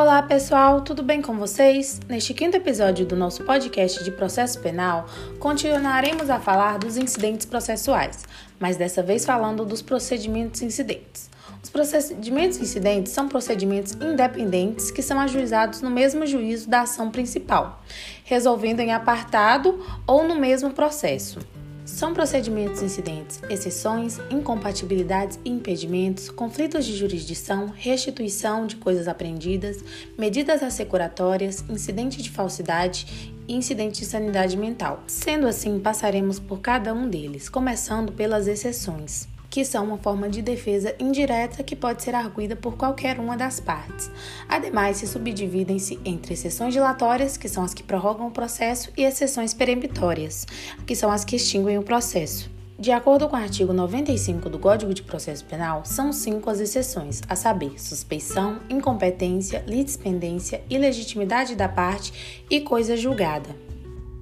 Olá pessoal, tudo bem com vocês? Neste quinto episódio do nosso podcast de processo penal, continuaremos a falar dos incidentes processuais, mas dessa vez falando dos procedimentos incidentes. Os procedimentos incidentes são procedimentos independentes que são ajuizados no mesmo juízo da ação principal, resolvendo em apartado ou no mesmo processo. São procedimentos incidentes, exceções, incompatibilidades e impedimentos, conflitos de jurisdição, restituição de coisas apreendidas, medidas assecuratórias, incidente de falsidade e incidente de sanidade mental. Sendo assim, passaremos por cada um deles, começando pelas exceções que são uma forma de defesa indireta que pode ser arguída por qualquer uma das partes. Ademais, se subdividem-se entre exceções dilatórias, que são as que prorrogam o processo, e exceções peremptórias, que são as que extinguem o processo. De acordo com o artigo 95 do Código de Processo Penal, são cinco as exceções, a saber, suspeição, incompetência, litispendência, ilegitimidade da parte e coisa julgada.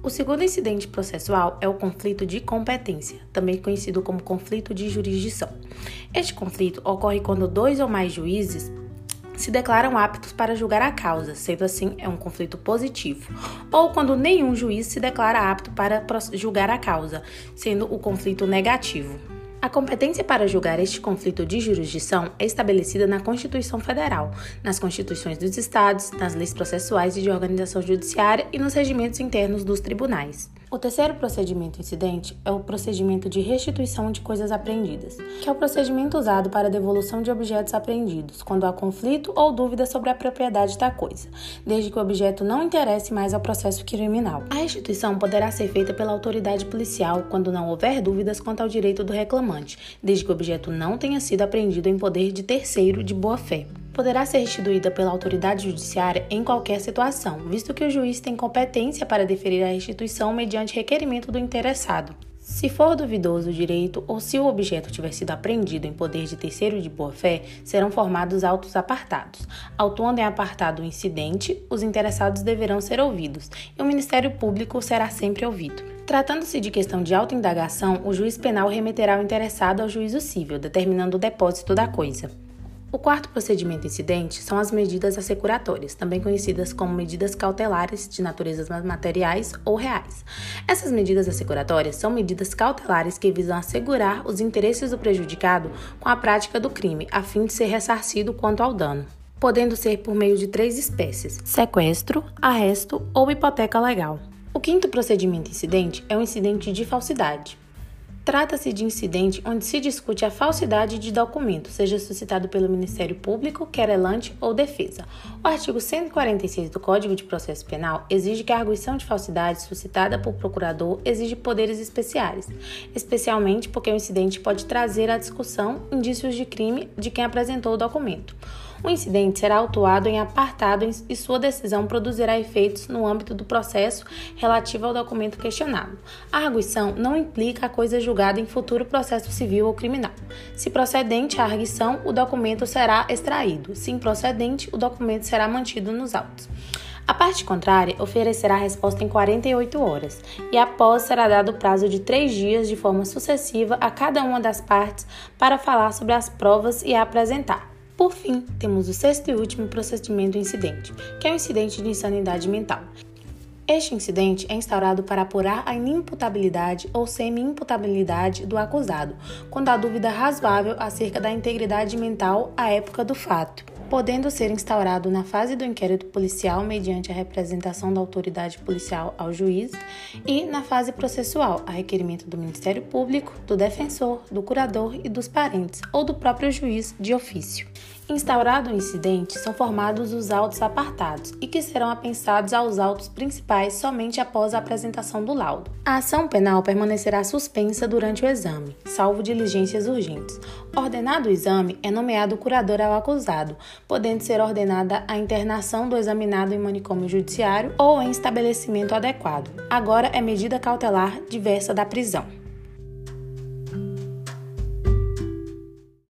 O segundo incidente processual é o conflito de competência, também conhecido como conflito de jurisdição. Este conflito ocorre quando dois ou mais juízes se declaram aptos para julgar a causa, sendo assim é um conflito positivo, ou quando nenhum juiz se declara apto para julgar a causa, sendo o conflito negativo. A competência para julgar este conflito de jurisdição é estabelecida na Constituição Federal, nas constituições dos estados, nas leis processuais e de organização judiciária e nos regimentos internos dos tribunais. O terceiro procedimento incidente é o procedimento de restituição de coisas apreendidas, que é o procedimento usado para a devolução de objetos apreendidos, quando há conflito ou dúvida sobre a propriedade da coisa, desde que o objeto não interesse mais ao processo criminal. A restituição poderá ser feita pela autoridade policial quando não houver dúvidas quanto ao direito do reclamante, desde que o objeto não tenha sido apreendido em poder de terceiro de boa-fé poderá ser restituída pela autoridade judiciária em qualquer situação, visto que o juiz tem competência para deferir a restituição mediante requerimento do interessado. Se for duvidoso o direito ou se o objeto tiver sido apreendido em poder de terceiro de boa-fé, serão formados autos apartados. Autuando em apartado o incidente, os interessados deverão ser ouvidos e o Ministério Público será sempre ouvido. Tratando-se de questão de autoindagação, o juiz penal remeterá o interessado ao juízo civil, determinando o depósito da coisa. O quarto procedimento incidente são as medidas assecuratórias, também conhecidas como medidas cautelares de naturezas materiais ou reais. Essas medidas assecuratórias são medidas cautelares que visam assegurar os interesses do prejudicado com a prática do crime, a fim de ser ressarcido quanto ao dano podendo ser por meio de três espécies: sequestro, arresto ou hipoteca legal. O quinto procedimento incidente é o incidente de falsidade. Trata-se de incidente onde se discute a falsidade de documento, seja suscitado pelo Ministério Público, querelante ou defesa. O artigo 146 do Código de Processo Penal exige que a arguição de falsidade suscitada por procurador exige poderes especiais, especialmente porque o incidente pode trazer à discussão indícios de crime de quem apresentou o documento. O incidente será autuado em apartado e sua decisão produzirá efeitos no âmbito do processo relativo ao documento questionado. A arguição não implica a coisa julgada em futuro processo civil ou criminal. Se procedente a arguição, o documento será extraído. Se improcedente, o documento será mantido nos autos. A parte contrária oferecerá a resposta em 48 horas e após será dado o prazo de três dias de forma sucessiva a cada uma das partes para falar sobre as provas e apresentar. Por fim, temos o sexto e último procedimento incidente, que é o incidente de insanidade mental. Este incidente é instaurado para apurar a inimputabilidade ou semi-imputabilidade do acusado, quando há dúvida razoável acerca da integridade mental à época do fato podendo ser instaurado na fase do inquérito policial mediante a representação da autoridade policial ao juiz e na fase processual, a requerimento do Ministério Público, do defensor, do curador e dos parentes ou do próprio juiz de ofício. Instaurado o incidente, são formados os autos apartados e que serão apensados aos autos principais somente após a apresentação do laudo. A ação penal permanecerá suspensa durante o exame, salvo diligências urgentes. Ordenado o exame, é nomeado curador ao acusado, podendo ser ordenada a internação do examinado em manicômio judiciário ou em estabelecimento adequado. Agora é medida cautelar diversa da prisão.